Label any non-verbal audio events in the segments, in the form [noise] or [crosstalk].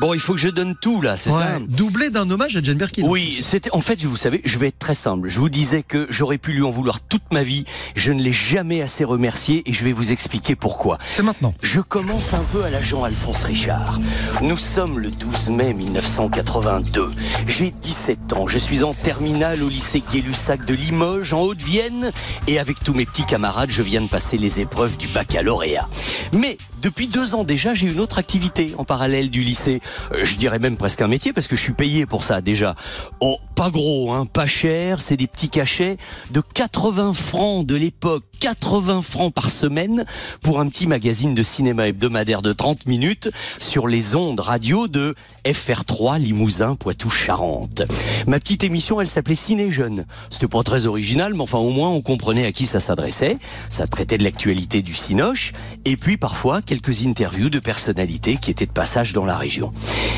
Bon, il faut que je donne tout là, c'est ça Doublé d'un hommage à Jane Birkin. Oui, c'était en fait, vous savez, je vais être très simple. Je vous disais que j'aurais pu lui en vouloir toute ma vie. Je ne l'ai jamais assez remercié et je vais vous expliquer pourquoi. C'est maintenant. Je commence un peu à la Jean-Alphonse Richard. Nous sommes le 12 mai 1982. J'ai 17 ans. Je suis en terminale au lycée Gay-Lussac de Limoges, en Haute-Vienne. Et avec tous mes petits camarades, je viens de passer les épreuves du baccalauréat. Mais depuis deux ans déjà, j'ai une autre activité en parallèle du lycée. Euh, je dirais même presque un métier parce que je suis payé pour ça déjà. Pas gros, hein, pas cher. C'est des petits cachets de 80 francs de l'époque. 80 francs par semaine pour un petit magazine de cinéma hebdomadaire de 30 minutes sur les ondes radio de FR3 Limousin Poitou Charente. Ma petite émission, elle s'appelait Ciné Jeune. C'était pas très original, mais enfin au moins on comprenait à qui ça s'adressait. Ça traitait de l'actualité du Cinoche et puis parfois quelques interviews de personnalités qui étaient de passage dans la région.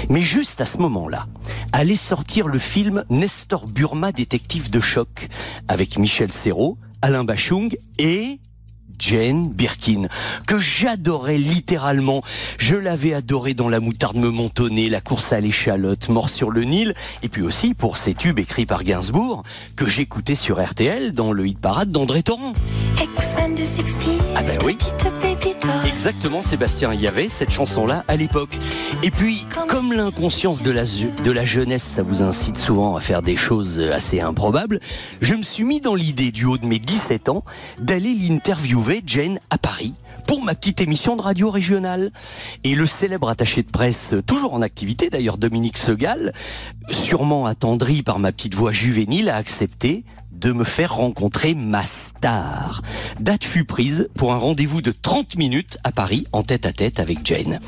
Mais juste à ce moment-là, allait sortir le film Nestor Burma détective de choc avec Michel Serrault, Alain Bachung et Jane Birkin, que j'adorais littéralement. Je l'avais adoré dans La moutarde me montonnait, La course à l'échalote, Mort sur le Nil, et puis aussi pour ces tubes écrits par Gainsbourg, que j'écoutais sur RTL dans le hit parade d'André Torrent. Ex-fan de 60 Ah ben oui. Exactement, Sébastien, il y avait cette chanson-là à l'époque. Et puis, comme l'inconscience de la, de la jeunesse, ça vous incite souvent à faire des choses assez improbables, je me suis mis dans l'idée, du haut de mes 17 ans, d'aller l'interviewer Jane à Paris pour ma petite émission de radio régionale. Et le célèbre attaché de presse, toujours en activité d'ailleurs, Dominique Segal, sûrement attendri par ma petite voix juvénile, a accepté de me faire rencontrer ma star. Date fut prise pour un rendez-vous de 30 minutes à Paris en tête à tête avec Jane.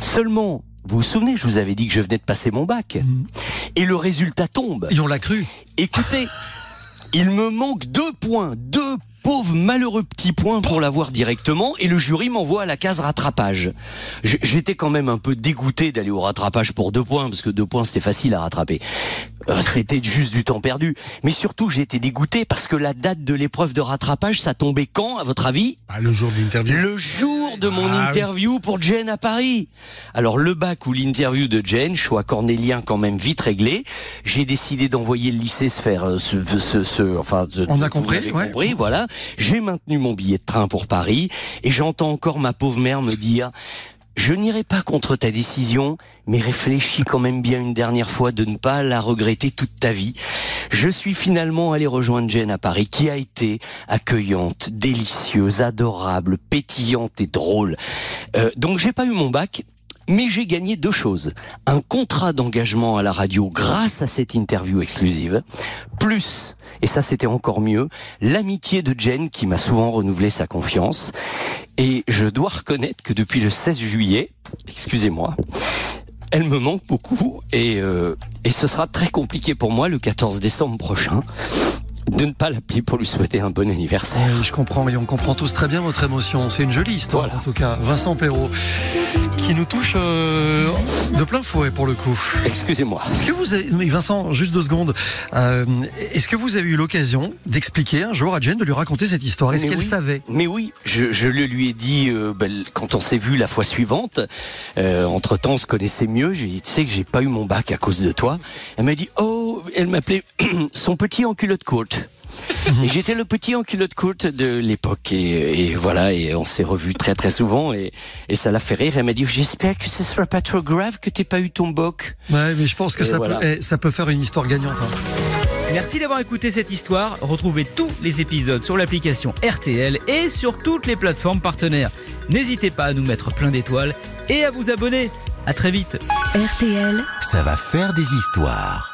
Seulement, vous vous souvenez, je vous avais dit que je venais de passer mon bac. Et le résultat tombe. Et on l'a cru. Écoutez, il me manque deux points, deux pauvres malheureux petits points pour l'avoir directement et le jury m'envoie à la case rattrapage. J'étais quand même un peu dégoûté d'aller au rattrapage pour deux points parce que deux points c'était facile à rattraper. Euh, C'était juste du temps perdu. Mais surtout j'ai été dégoûté parce que la date de l'épreuve de rattrapage ça tombait quand à votre avis? Ah, le jour de l'interview. le jour de mon Ah oui. interview pour Jane à Paris. Alors le bac ou l'interview de Jane, choix cornélien quand même vite réglé. J'ai décidé d'envoyer le lycée se faire euh, ce, ce, ce- enfin de- On a compris, ouais. compris, voilà. J'ai maintenu mon billet de train pour Paris et j'entends encore ma pauvre mère me dire je n'irai pas contre ta décision, mais réfléchis quand même bien une dernière fois de ne pas la regretter toute ta vie. Je suis finalement allé rejoindre Jane à Paris, qui a été accueillante, délicieuse, adorable, pétillante et drôle. Euh, donc j'ai pas eu mon bac. Mais j'ai gagné deux choses. Un contrat d'engagement à la radio grâce à cette interview exclusive, plus, et ça c'était encore mieux, l'amitié de Jen qui m'a souvent renouvelé sa confiance. Et je dois reconnaître que depuis le 16 juillet, excusez-moi, elle me manque beaucoup et, euh, et ce sera très compliqué pour moi le 14 décembre prochain de ne pas l'appeler pour lui souhaiter un bon anniversaire. Oui, je comprends et on comprend tous très bien votre émotion. C'est une jolie histoire, Voilà. en tout cas. Vincent Perrault, qui nous touche euh, de plein fouet pour le coup. Excusez-moi. Est-ce que vous avez, mais Vincent, juste deux secondes, euh, est-ce que vous avez eu l'occasion d'expliquer un jour à Jane de lui raconter cette histoire? Est-ce qu'elle oui. savait? Mais oui, je, je le lui ai dit euh, ben, quand on s'est vu la fois suivante. Euh, entre temps, on se connaissait mieux. J'ai dit, tu sais que j'ai pas eu mon bac à cause de toi. Elle m'a dit, oh, elle m'appelait [clears throat] son petit en culotte courte. Et j'étais le petit en culotte courte de l'époque et, et voilà et on s'est revus très très souvent et, et ça l'a fait rire. Elle m'a dit j'espère que ce sera pas trop grave que t'aies pas eu ton bac. Ouais, mais je pense que Et ça, voilà. peut, eh, ça peut faire une histoire gagnante. hein. Merci d'avoir écouté cette histoire. Retrouvez tous les épisodes sur l'application RTL et sur toutes les plateformes partenaires. N'hésitez pas à nous mettre plein d'étoiles et à vous abonner. À très vite. RTL. Ça va faire des histoires.